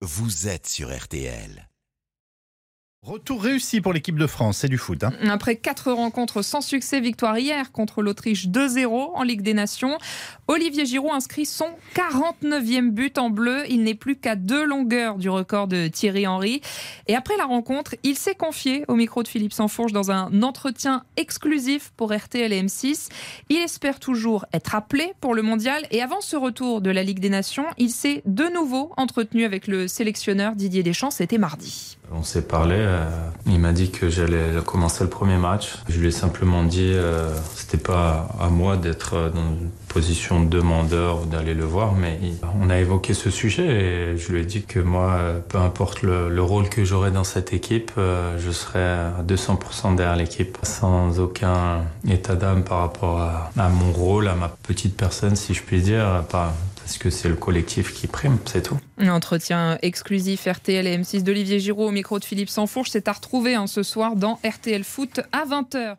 vous êtes sur RTL. Retour réussi pour l'équipe de France, c'est du foot. hein. Après quatre rencontres sans succès, victoire hier contre l'Autriche 2-0 en Ligue des Nations. Olivier Giroud inscrit son 49e but en bleu. Il n'est plus qu'à deux longueurs du record de Thierry Henry. Et après la rencontre, il s'est confié au micro de Philippe Sansfourche dans un entretien exclusif pour RTL et M6. Il espère toujours être appelé pour le mondial. Et avant ce retour de la Ligue des Nations, il s'est de nouveau entretenu avec le sélectionneur Didier Deschamps. C'était mardi. On s'est parlé, euh, il m'a dit que j'allais commencer le premier match. Je lui ai simplement dit, euh, c'était pas à moi d'être dans une position de demandeur ou d'aller le voir, mais on a évoqué ce sujet et je lui ai dit que moi, peu importe le, le rôle que j'aurai dans cette équipe, euh, je serai à 200% derrière l'équipe, sans aucun état d'âme par rapport à, à mon rôle, à ma petite personne, si je puis dire, pas- parce que c'est le collectif qui prime, c'est tout. Un entretien exclusif RTL et M6 d'Olivier Giraud au micro de Philippe Sansfourche. C'est à retrouver hein, ce soir dans RTL Foot à 20h.